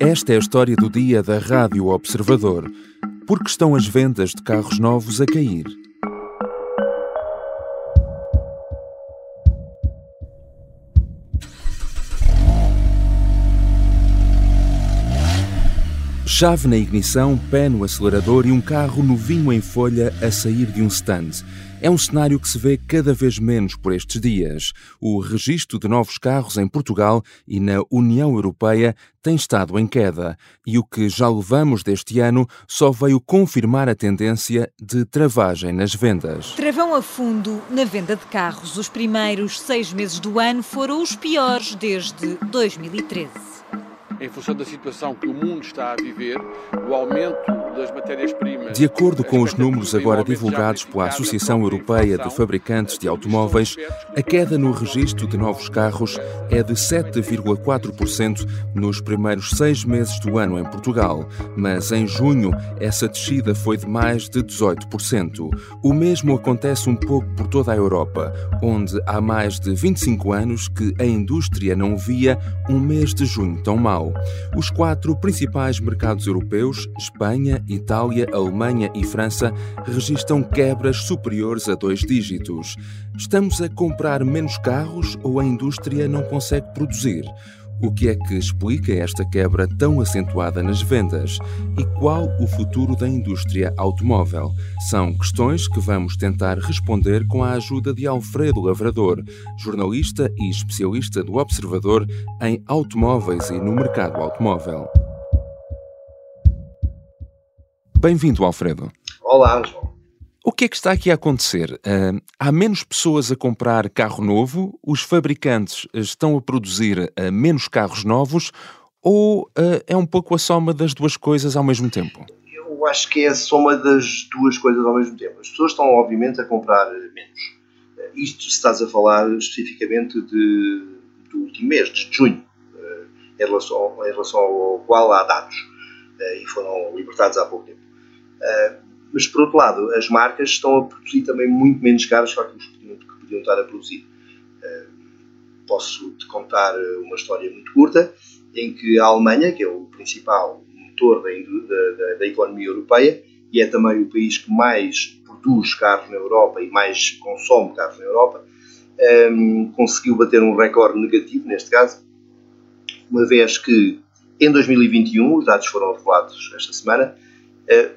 Esta é a história do dia da Rádio Observador. Porque estão as vendas de carros novos a cair? Chave na ignição, pé no acelerador e um carro novinho em folha a sair de um stand. É um cenário que se vê cada vez menos por estes dias. O registro de novos carros em Portugal e na União Europeia tem estado em queda e o que já levamos deste ano só veio confirmar a tendência de travagem nas vendas. Travão a fundo na venda de carros. Os primeiros seis meses do ano foram os piores desde 2013 em função da situação que o mundo está a viver, o aumento das matérias-primas. De acordo com os números agora divulgados pela Associação Europeia de Fabricantes de Automóveis, a queda no registro de novos carros é de 7,4% nos primeiros seis meses do ano em Portugal, mas em junho essa descida foi de mais de 18%. O mesmo acontece um pouco por toda a Europa, onde há mais de 25 anos que a indústria não via um mês de junho tão mau. Os quatro principais mercados europeus, Espanha, Itália, Alemanha e França, registram quebras superiores a dois dígitos. Estamos a comprar menos carros ou a indústria não consegue produzir? O que é que explica esta quebra tão acentuada nas vendas? E qual o futuro da indústria automóvel? São questões que vamos tentar responder com a ajuda de Alfredo Lavrador, jornalista e especialista do Observador em automóveis e no mercado automóvel. Bem-vindo, Alfredo. Olá, João. O que é que está aqui a acontecer? Uh, há menos pessoas a comprar carro novo, os fabricantes estão a produzir uh, menos carros novos ou uh, é um pouco a soma das duas coisas ao mesmo tempo? Eu acho que é a soma das duas coisas ao mesmo tempo. As pessoas estão, obviamente, a comprar menos. Isto se estás a falar especificamente de, do último mês, de junho, em relação, em relação ao qual há dados e foram libertados há pouco tempo mas por outro lado, as marcas estão a produzir também muito menos carros aqueles que podiam, que podiam estar a produzir. Uh, posso te contar uma história muito curta em que a Alemanha, que é o principal motor da, da, da economia europeia e é também o país que mais produz carros na Europa e mais consome carros na Europa, um, conseguiu bater um recorde negativo, neste caso, uma vez que em 2021, os dados foram revelados esta semana,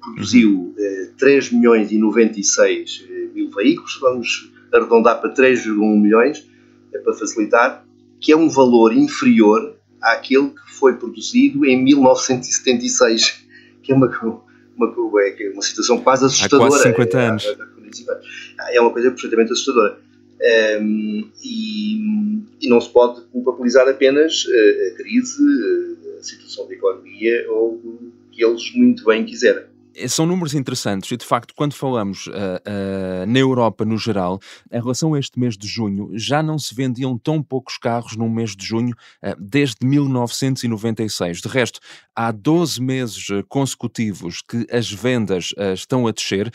produziu uh, 3 milhões e 96 eh, mil veículos, vamos arredondar para 3,1 milhões, é para facilitar, que é um valor inferior àquele que foi produzido em 1976, que é uma, uma, é uma situação quase assustadora. Há quase 50 é, anos. É, é uma coisa perfeitamente assustadora. Um, ehm, e, e, não se pode culpabilizar apenas a crise, a situação da economia ou que eles muito bem quiserem. Eh, são números interessantes e, de facto, quando falamos uh, uh, na Europa no geral, em relação a este mês de junho, já não se vendiam tão poucos carros num mês de junho uh, desde 1996. De resto, há 12 meses consecutivos que as vendas estão a descer.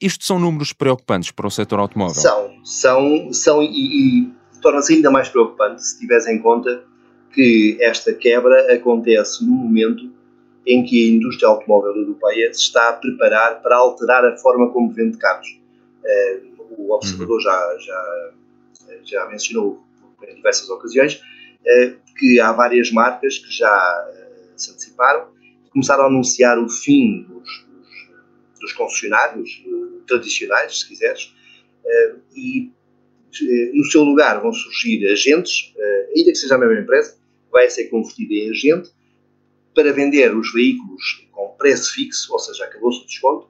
isto são números preocupantes para o setor automóvel? São, são, são e, e torna-se ainda mais preocupante se tiveres em conta que esta quebra acontece no momento em que a indústria automóvel europeia se está a preparar para alterar a forma como vende carros. Eh, o observador uhum. já, já, já mencionou em diversas ocasiões eh, que há várias marcas que já eh, se anteciparam, começaram a anunciar o fim dos, dos, dos concessionários tradicionais, se quiseres, e no seu lugar vão surgir agentes, ainda que seja a mesma empresa, vai ser convertida em agente para vender os veículos com preço fixo, ou seja, acabou-se o desconto,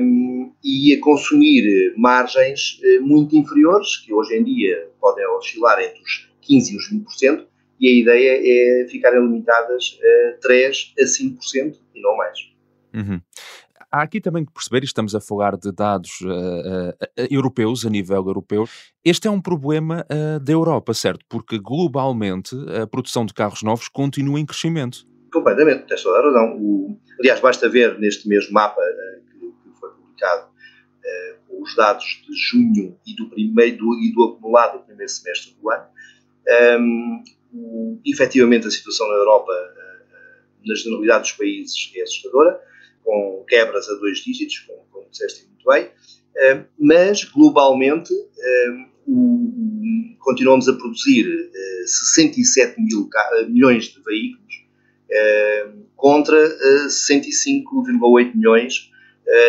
um, e a consumir margens eh, muito inferiores, que hoje em dia podem oscilar entre os 15% e os 20%, e a ideia é ficarem limitadas a 3% a 5% e não mais. Uhum. Há aqui também que perceber, e estamos a falar de dados uh, uh, europeus, a nível europeu, este é um problema uh, da Europa, certo? Porque globalmente a produção de carros novos continua em crescimento. Completamente, tens toda a razão. O, aliás, basta ver neste mesmo mapa uh, que, que, foi publicado uh, os dados de junho e do, primeiro, do, e do acumulado do primeiro semestre do ano. Um, o, efetivamente, a situação na Europa uh, na generalidade dos países é assustadora, com quebras a dois dígitos, como, como disseste muito bem, uh, mas globalmente o, continuamos a produzir 67 mil, milhões de veículos contra 65,8 milhões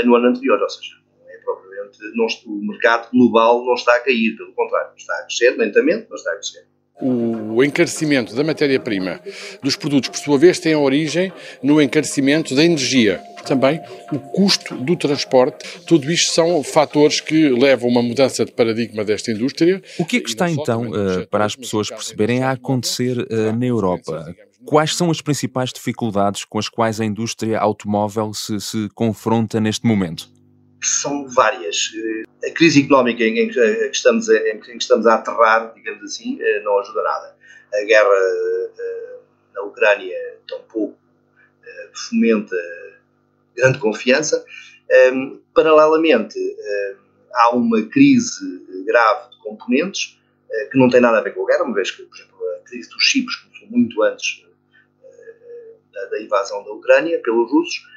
no ano anterior, ou seja, é propriamente, não, o mercado global não está a cair, pelo contrário, está a crescer lentamente, mas está a crescer. O encarecimento da matéria-prima dos produtos, por sua vez, tem a origem no encarecimento da energia. Também o custo do transporte. Tudo isto são fatores que levam a uma mudança de paradigma desta indústria. O que é que está então, eh, para as pessoas perceberem, a acontecer eh, na Europa? Quais são as principais dificuldades com as quais a indústria automóvel se, se confronta neste momento? São várias a crise económica em que, estamos a, em que estamos a aterrar, digamos assim, eh, não ajuda nada. A guerra eh, na Ucrânia tampouco eh, fomenta grande confiança. Ehm, paralelamente, há uma crise grave de componentes que não tem nada a ver com a guerra, uma vez que, por exemplo, a crise dos chips começou muito antes da invasão da Ucrânia pelos russos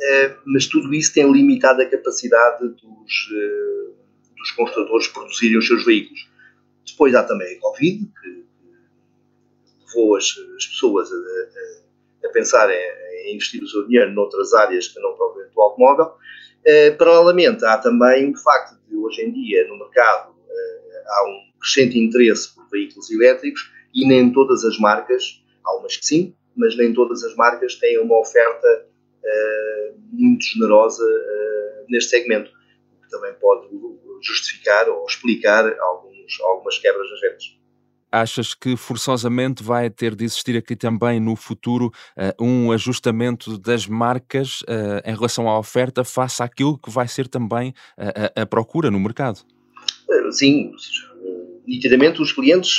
eh, mas tudo isso tem limitado a capacidade dos, eh, dos construtores produzirem os seus veículos. Depois há também a Covid, que levou as, as pessoas a, a, a pensar em, em, investir o seu dinheiro noutras áreas que não propriamente o automóvel. Uh, paralelamente, há também o facto de hoje em dia no mercado há um crescente interesse por veículos elétricos e nem todas as marcas, há umas que sim, mas nem todas as marcas têm uma oferta uh, muito generosa uh, neste segmento, o que também pode justificar ou explicar alguns, algumas quebras nas vendas. Achas que forçosamente vai ter de existir aqui também no futuro uh, um ajustamento das marcas em relação à oferta face àquilo que vai ser também a, a procura no mercado? Sim, nitidamente os clientes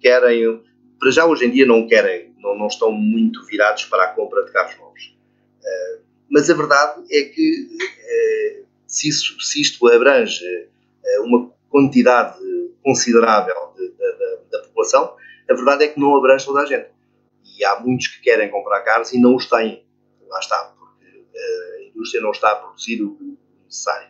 querem, para já hoje em dia não querem, não, não estão muito virados para a compra de carros novos. Eh, mas a verdade é que eh, se, isso, se isto abrange eh, uma quantidade considerável de, de, de, da população, a verdade é que não abrange toda a gente. E há muitos que querem comprar carros e não os têm. Lá está, porque a indústria não está a produzir o necessário.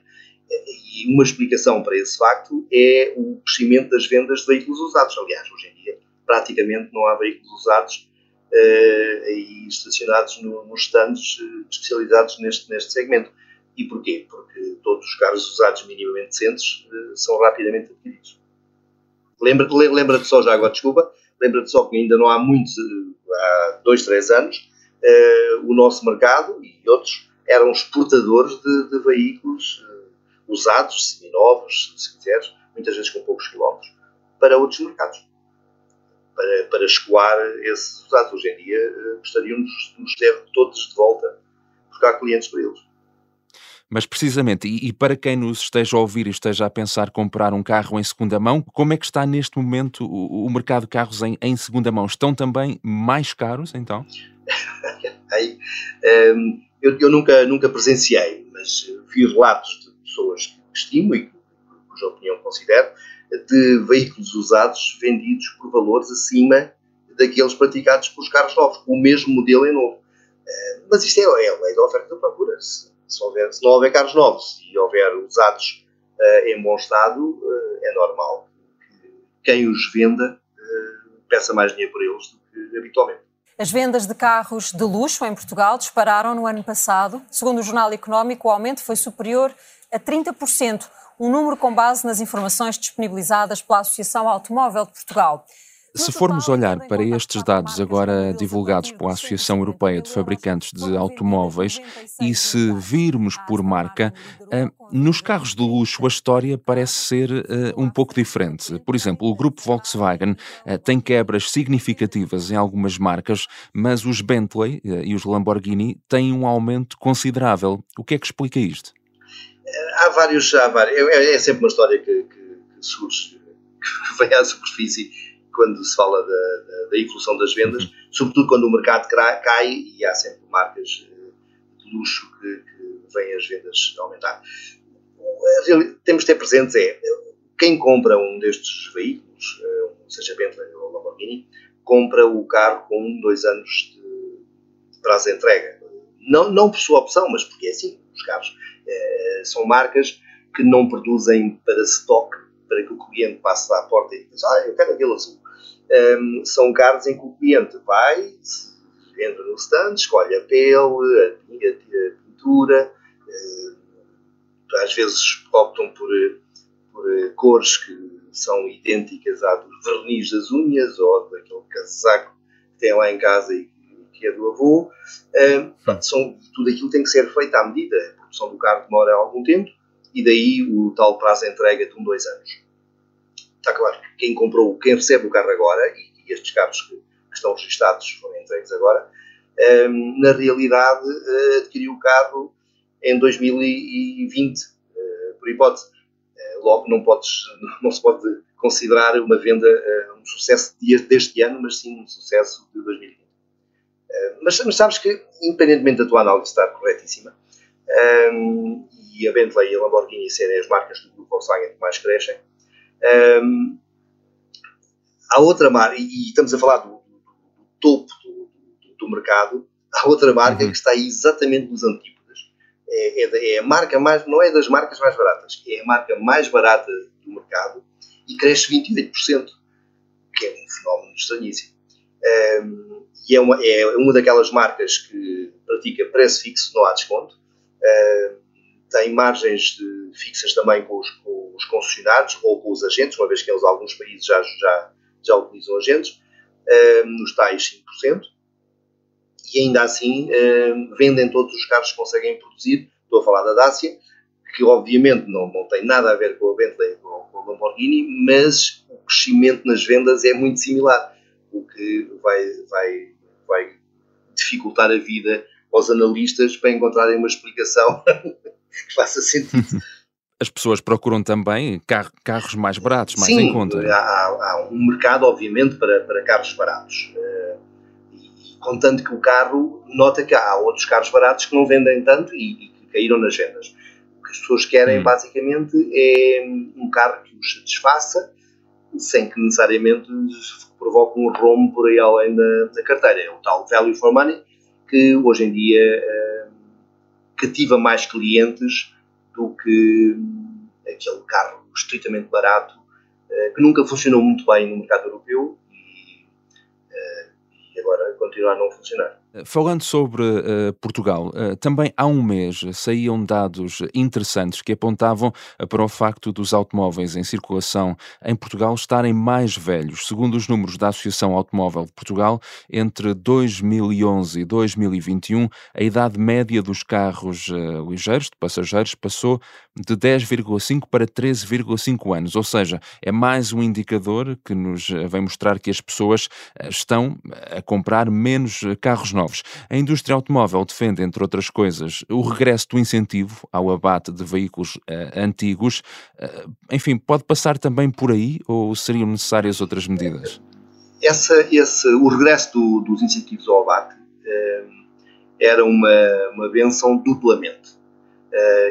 E uma explicação para esse facto é o crescimento das vendas de veículos usados. Aliás, hoje em dia, praticamente não há veículos usados uh, e estacionados no, nos stands uh, especializados neste, neste segmento. E porquê? Porque todos os carros usados minimamente decentes uh, são rapidamente adquiridos. Lembra-te lembra só, já agora, desculpa, lembra-te só que ainda não há muitos, há dois, três anos, o nosso mercado e outros eram exportadores de, de veículos usados, seminovos, se quiseres, muitas vezes com poucos quilómetros, para outros mercados para, para escoar esses usados. Hoje em dia gostariam de nos ter todos de volta, porque há clientes para eles. Mas precisamente, e, e, para quem nos esteja a ouvir e esteja a pensar comprar um carro em segunda mão, como é que está neste momento o, o mercado de carros em, em, segunda mão? Estão também mais caros, então? Aí, um, ehm, eu, eu, nunca, nunca presenciei, mas vi relatos de pessoas que estimo e cuja opinião considero, de veículos usados vendidos por valores acima daqueles praticados pelos carros novos, o mesmo modelo é novo. Eh, mas isto é, é a lei da oferta e da procura. Se, se, houver, se, não houver carros novos e houver usados uh, em bom estado, uh, é normal que quem os venda uh, peça mais dinheiro por eles do que habitualmente. As vendas de carros de luxo em Portugal dispararam no ano passado. Segundo o Jornal Económico, o aumento foi superior a 30% um número com base nas informações disponibilizadas pela Associação Automóvel de Portugal. Se formos olhar para estes dados agora divulgados pela Associação Europeia de Fabricantes de Automóveis e se virmos por marca, eh, nos carros de luxo a história parece ser eh, um pouco diferente. Por exemplo, o grupo Volkswagen eh, tem quebras significativas em algumas marcas, mas os Bentley e os Lamborghini têm um aumento considerável. O que é que explica isto? Há vários. Há vários é, é, sempre uma história que, que, que, surge, que vem à superfície quando se fala da, da, da evolução das vendas, uhum. sobretudo quando o mercado cai e há sempre marcas eh, de luxo que, que vêm as vendas aumentar. Temos de ter presentes é quem compra um destes veículos, eh, seja Bentley ou Lamborghini, compra o carro com um, dois anos de, prazo de entrega. Não, não por sua opção, mas porque é assim, os carros são marcas que não produzem para stock, para que o cliente passe à porta e diz, ah, eu quero aquele azul. Um, são carros em que o cliente vai, entra no stand, escolhe a pele, a, pintura, uh, às vezes optam por, por cores que são idênticas à do verniz das unhas ou daquele casaco que tem lá em casa e que é do avô. Uh, são, tudo aquilo tem que ser feito à medida. A produção do carro demora algum tempo e daí o tal prazo de entrega de um, dois anos. Está claro que quem comprou, quem recebe o carro agora, e, e estes carros que, que, estão registados foram entregues agora, na realidade uh, adquiriu o carro em 2020, uh, por hipótese. Uh, logo não, podes, não se pode considerar uma venda um sucesso deste ano, mas sim um sucesso de 2020. Mas, mas, sabes que, independentemente da tua análise estar corretíssima, um, e a Bentley e a Lamborghini serem as marcas do grupo Volkswagen que mais crescem, um, há outra marca, e estamos a falar do, do, do topo do, do, mercado, há outra marca uhum. que está exatamente nos antípodas. É, é, é, a marca mais, não é das marcas mais baratas, é a marca mais barata do mercado e cresce 28%, que é um fenómeno estranhíssimo. Um, e é uma, é uma daquelas marcas que pratica preço fixo, não há desconto. Um, tem margens de, fixas também com os, com os, concessionários ou com os agentes, uma vez que eles, alguns países já, já, já utilizam agentes, um, nos tais 5%, e ainda assim um, vendem todos os carros que conseguem produzir. Estou a falar da Dacia, que obviamente não, não tem nada a ver com a Bentley ou com a Lamborghini, mas o crescimento nas vendas é muito similar, o que vai, vai dificultar a vida aos analistas para encontrarem uma explicação que faça sentido. As pessoas procuram também carro, carros mais baratos, mais Sim, em conta. Há, há um mercado, obviamente, para, para carros baratos. Uh, e, contanto que o carro, nota que há outros carros baratos que não vendem tanto e, e que caíram nas vendas. O que as pessoas querem, hum. basicamente, é um carro que os satisfaça, sem que necessariamente provoque um rombo por aí além da, da carteira. É o tal value for money, que hoje em dia uh, cativa mais clientes do que aquele carro estritamente barato uh, que nunca funcionou muito bem no mercado europeu e, uh, e agora continua a não funcionar. Falando sobre uh, Portugal, uh, também há um mês saíam dados interessantes que apontavam uh, para o facto dos automóveis em circulação em Portugal estarem mais velhos. Segundo os números da Associação Automóvel de Portugal, entre 2011 e 2021, a idade média dos carros ligeiros, de passageiros, passou de 10,5 para 13,5 anos. Ou seja, é mais um indicador que nos vem mostrar que as pessoas estão a comprar menos carros novos. A indústria automóvel defende, entre outras coisas, o regresso do incentivo ao abate de veículos uh, antigos. Uh, enfim, pode passar também por aí ou seriam necessárias outras medidas? Essa, esse, o regresso do, dos incentivos ao abate uh, era uma, uma benção duplamente.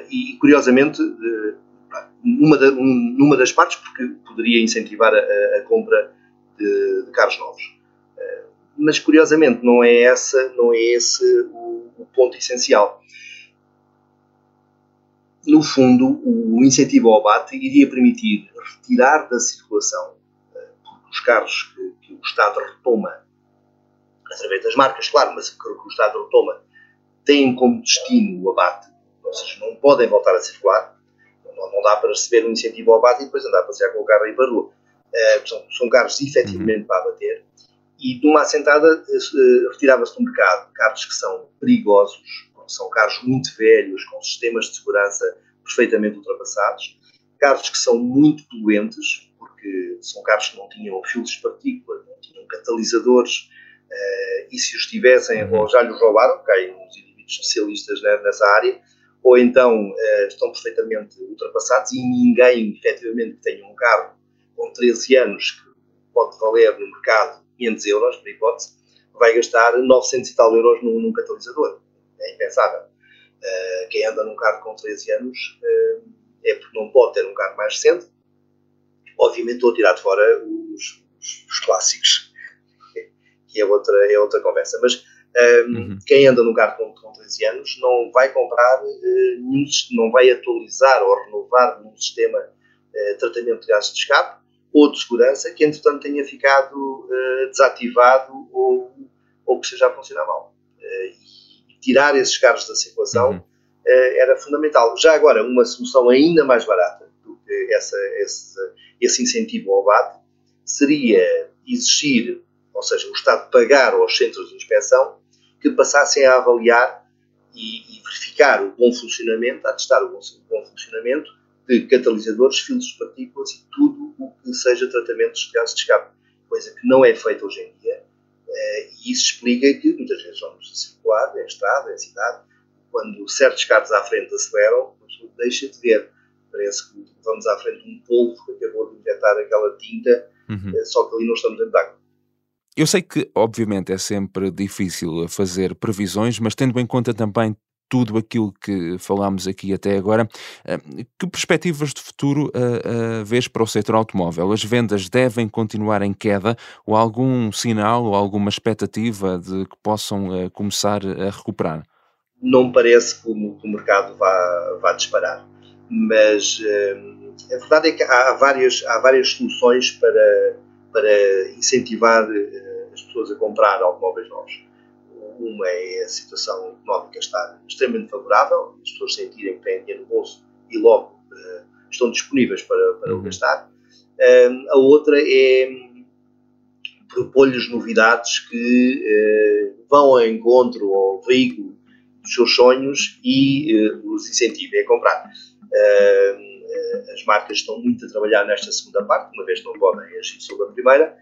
E, curiosamente, uma da, um, numa das partes, porque poderia incentivar a, a compra de, de carros novos mas curiosamente não é, essa, não é esse o, o ponto essencial. No fundo, o incentivo ao abate iria permitir retirar da circulação eh, os carros que, que, o Estado retoma através das marcas, claro, mas que o Estado retoma têm como destino o abate, ou seja, não podem voltar a circular, não, não dá para receber um incentivo ao abate e depois andar a passear com o carro aí para a rua. Uh, são, são carros efetivamente para abater e de uma assentada uh, retirava-se do mercado carros que são perigosos, são carros muito velhos, com sistemas de segurança perfeitamente ultrapassados, carros que são muito poluentes, porque são carros que não tinham filtros de partícula, não tinham catalisadores, uh, e se os tivessem, uhum. ou já lhes roubaram, caem uns indivíduos especialistas né, nessa área, ou então uh, estão perfeitamente ultrapassados e ninguém, efetivamente, que tenha um carro com 13 anos que pode valer no mercado 500 euros, por hipótese, vai gastar 900 e tal euros num, num catalisador. É impensável. Uh, quem anda num carro com 13 anos uh, é porque não pode ter um carro mais recente. Obviamente estou a tirar de fora os, os, os clássicos, que é outra, é outra conversa. Mas uhum. Quem anda no carro com, com 13 anos não vai comprar, uh, nenhum, não vai atualizar ou renovar nenhum sistema de uh, tratamento de gases de escape ou de segurança que, entretanto, tenha ficado uh, desativado ou, ou que esteja a funcionar mal. e tirar esses carros da circulação uhum. era fundamental. Já agora, uma solução ainda mais barata do que essa, esse, esse incentivo ao BAT seria exigir, ou seja, o Estado pagar aos centros de inspeção que passassem a avaliar e, e verificar o bom funcionamento, a testar o bom, o bom, funcionamento de catalisadores, filtros de partículas e tudo o que seja tratamentos de gases de escape, coisa que não é feita hoje em dia. Eh, e isso explica que muitas vezes vamos a circular, em estrada, em cidade, quando certos carros à frente aceleram, a pessoa deixa de ver. Parece que vamos à frente de um polvo que acabou de injetar aquela tinta, uhum. Eh, só que ali não estamos de água. Eu sei que, obviamente, é sempre difícil fazer previsões, mas tendo em conta também tudo aquilo que falámos aqui até agora, eh, que perspectivas de futuro uh, uh, vês para o setor automóvel? As vendas devem continuar em queda ou algum sinal ou alguma expectativa de que possam uh, começar a recuperar? Não me parece que o, que o mercado vá, vá disparar, mas a verdade é que há várias, há várias soluções para, para incentivar pessoas a comprar automóveis novos. Uma é a situação económica estar extremamente favorável, as pessoas sentirem que têm dinheiro no bolso e logo uh, estão disponíveis para, para o uhum. gastar. Uh, a outra é propor-lhes novidades que uh, vão ao encontro ao veículo dos seus sonhos e os incentivem a comprar. as marcas estão muito a trabalhar nesta segunda parte, uma vez que não podem agir sobre a primeira.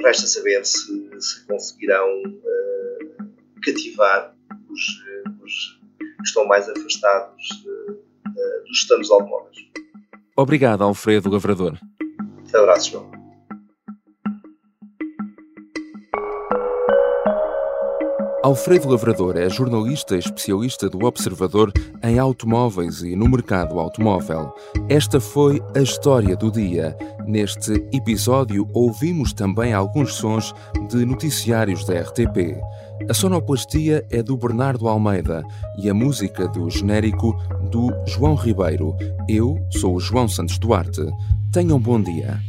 Resta saber se, se conseguirão uh, cativar os, os, que estão mais afastados dos stands automóveis. Obrigado, Alfredo Lavrador. Abraço, João. Alfredo Lavrador é jornalista especialista do Observador em automóveis e no mercado automóvel. Esta foi a história do dia. Neste episódio, ouvimos também alguns sons de noticiários da RTP. A sonoplastia é do Bernardo Almeida e a música do genérico do João Ribeiro. Eu sou o João Santos Duarte. Tenham um bom dia.